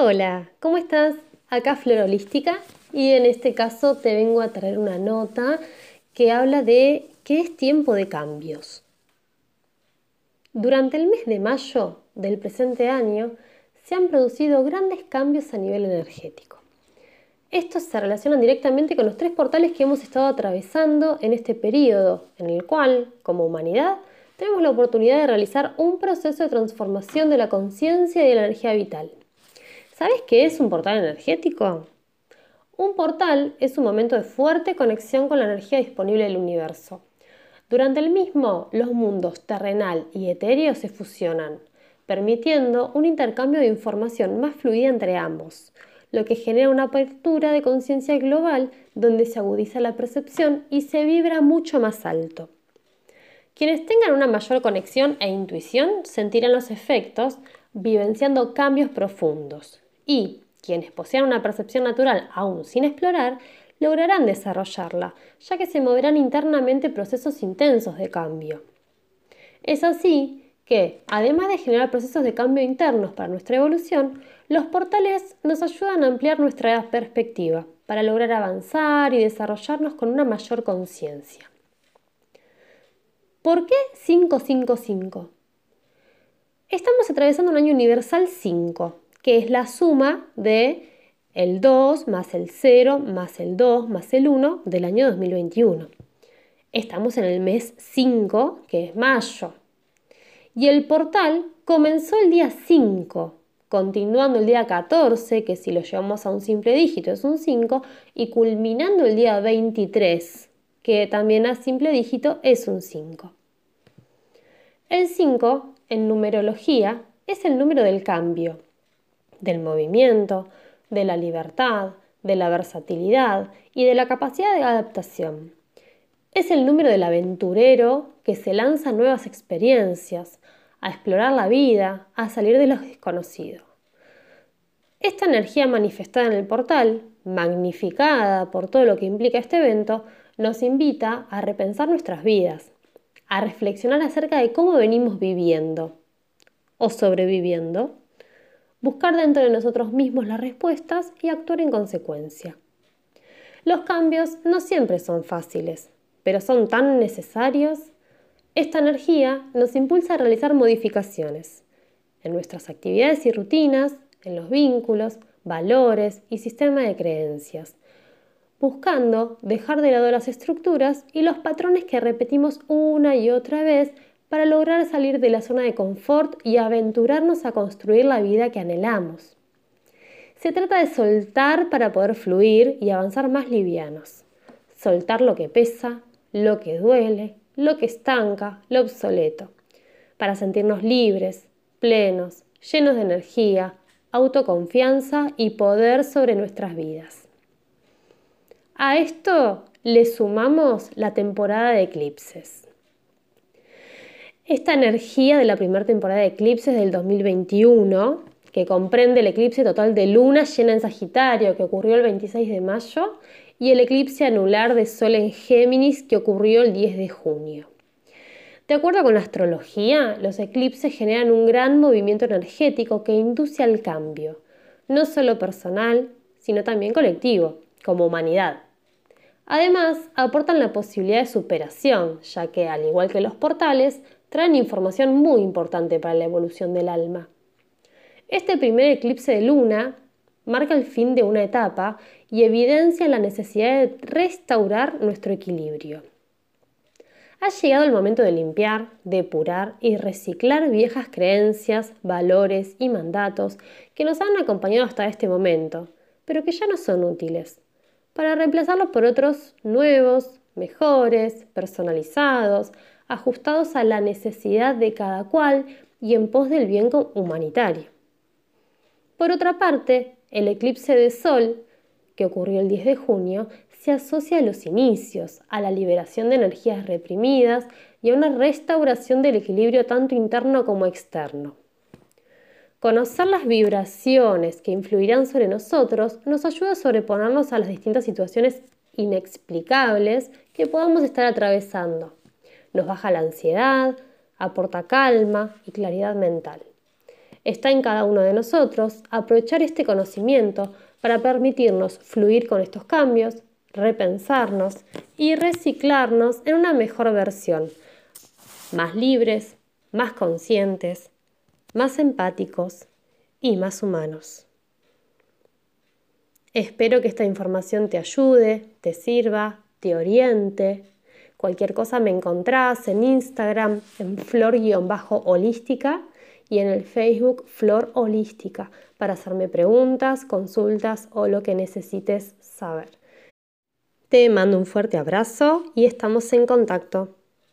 Hola, ¿cómo estás? Acá Flor Holística y en este caso te vengo a traer una nota que habla de que es tiempo de cambios. Durante el mes de mayo del presente año se han producido grandes cambios a nivel energético. Estos se relacionan directamente con los tres portales que hemos estado atravesando en este periodo, en el cual, como humanidad, tenemos la oportunidad de realizar un proceso de transformación de la conciencia y de la energía vital. ¿Sabes qué es un portal energético? Un portal es un momento de fuerte conexión con la energía disponible del universo. Durante el mismo, los mundos terrenal y etéreo se fusionan, permitiendo un intercambio de información más fluida entre ambos, lo que genera una apertura de conciencia global donde se agudiza la percepción y se vibra mucho más alto. Quienes tengan una mayor conexión e intuición sentirán los efectos, vivenciando cambios profundos, y quienes posean una percepción natural aún sin explorar, lograrán desarrollarla, ya que se moverán internamente procesos intensos de cambio. Es así que, además de generar procesos de cambio internos para nuestra evolución, los portales nos ayudan a ampliar nuestra perspectiva, para lograr avanzar y desarrollarnos con una mayor conciencia. ¿Por qué 555? Estamos atravesando un año universal 5, que es la suma de el 2 más el 0 más el 2 más el 1 del año 2021. Estamos en el mes 5, que es mayo. Y el portal comenzó el día 5, continuando el día 14, que si lo llevamos a un simple dígito es un 5, y culminando el día 23, que también a simple dígito es un 5. El 5, en numerología, es el número del cambio, del movimiento, de la libertad, de la versatilidad y de la capacidad de adaptación. Es el número del aventurero que se lanza a nuevas experiencias, a explorar la vida, a salir de lo desconocido. Esta energía manifestada en el portal, magnificada por todo lo que implica este evento, nos invita a repensar nuestras vidas, a reflexionar acerca de cómo venimos viviendo o sobreviviendo buscar dentro de nosotros mismos las respuestas y actuar en consecuencia. Los cambios no siempre son fáciles, pero son tan necesarios. Esta energía nos impulsa a realizar modificaciones en nuestras actividades y rutinas, en los vínculos, valores y sistema de creencias, buscando dejar de lado las estructuras y los patrones que repetimos una y otra vez para lograr salir de la zona de confort y aventurarnos a construir la vida que anhelamos. Se trata de soltar para poder fluir y avanzar más livianos. Soltar lo que pesa, lo que duele, lo que estanca, lo obsoleto, para sentirnos libres, plenos, llenos de energía, autoconfianza y poder sobre nuestras vidas. A esto le sumamos la temporada de eclipses. Esta energía de la primera temporada de eclipses del 2021, que comprende el eclipse total de luna llena en Sagitario que ocurrió el 26 de mayo y el eclipse anular de Sol en Géminis que ocurrió el 10 de junio. De acuerdo con la astrología, los eclipses generan un gran movimiento energético que induce al cambio, no solo personal, sino también colectivo, como humanidad. Además, aportan la posibilidad de superación, ya que, al igual que los portales, traen información muy importante para la evolución del alma. Este primer eclipse de luna marca el fin de una etapa y evidencia la necesidad de restaurar nuestro equilibrio. Ha llegado el momento de limpiar, depurar y reciclar viejas creencias, valores y mandatos que nos han acompañado hasta este momento, pero que ya no son útiles, para reemplazarlos por otros nuevos, mejores, personalizados, ajustados a la necesidad de cada cual y en pos del bien humanitario. Por otra parte, el eclipse de Sol, que ocurrió el 10 de junio, se asocia a los inicios, a la liberación de energías reprimidas y a una restauración del equilibrio tanto interno como externo. Conocer las vibraciones que influirán sobre nosotros nos ayuda a sobreponernos a las distintas situaciones inexplicables que podamos estar atravesando nos baja la ansiedad, aporta calma y claridad mental. Está en cada uno de nosotros aprovechar este conocimiento para permitirnos fluir con estos cambios, repensarnos y reciclarnos en una mejor versión, más libres, más conscientes, más empáticos y más humanos. Espero que esta información te ayude, te sirva, te oriente. Cualquier cosa me encontrás en Instagram en flor-holística y en el Facebook Flor Holística para hacerme preguntas, consultas o lo que necesites saber. Te mando un fuerte abrazo y estamos en contacto.